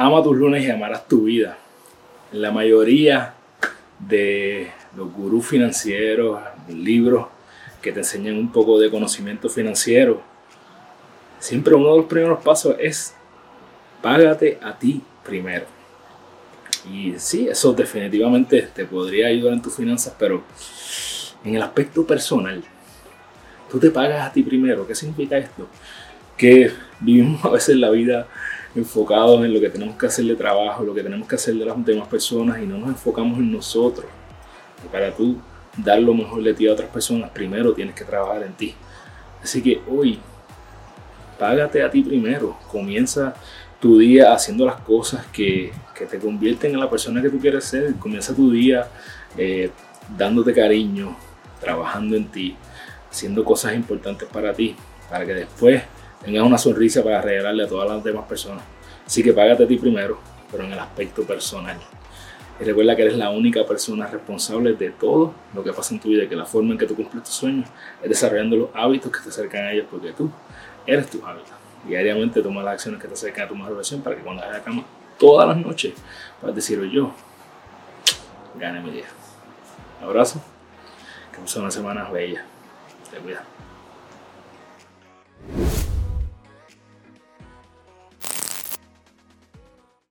ama tus lunes y amarás tu vida. La mayoría de los gurús financieros, libros que te enseñan un poco de conocimiento financiero, siempre uno de los primeros pasos es págate a ti primero. Y sí, eso definitivamente te podría ayudar en tus finanzas, pero en el aspecto personal, tú te pagas a ti primero. ¿Qué significa esto? Que vivimos a veces la vida enfocados en lo que tenemos que hacer de trabajo, lo que tenemos que hacer de las demás personas y no nos enfocamos en nosotros. Para tú dar lo mejor de ti a otras personas, primero tienes que trabajar en ti. Así que hoy, págate a ti primero. Comienza tu día haciendo las cosas que, que te convierten en la persona que tú quieres ser. Comienza tu día eh, dándote cariño, trabajando en ti, haciendo cosas importantes para ti, para que después tengas una sonrisa para regalarle a todas las demás personas. Así que págate a ti primero, pero en el aspecto personal. Y recuerda que eres la única persona responsable de todo lo que pasa en tu vida que la forma en que tú cumples tus sueños es desarrollando los hábitos que te acercan a ellos porque tú eres tus hábitos. Diariamente toma las acciones que te acercan a tu mejor versión para que cuando vayas a la cama todas las noches puedas decir yo, gane mi día. Un abrazo, que sea una semana bella. Te cuidas.